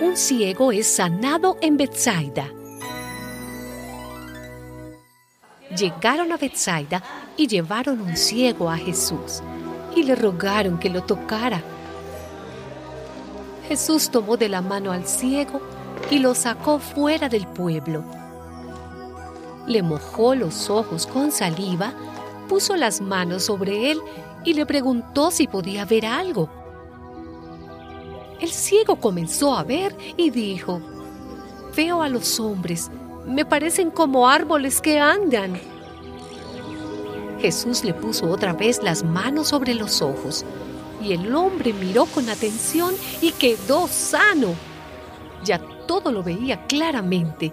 Un ciego es sanado en Bethsaida. Llegaron a Bethsaida y llevaron un ciego a Jesús y le rogaron que lo tocara. Jesús tomó de la mano al ciego y lo sacó fuera del pueblo le mojó los ojos con saliva, puso las manos sobre él y le preguntó si podía ver algo. El ciego comenzó a ver y dijo, Veo a los hombres, me parecen como árboles que andan. Jesús le puso otra vez las manos sobre los ojos y el hombre miró con atención y quedó sano. Ya todo lo veía claramente.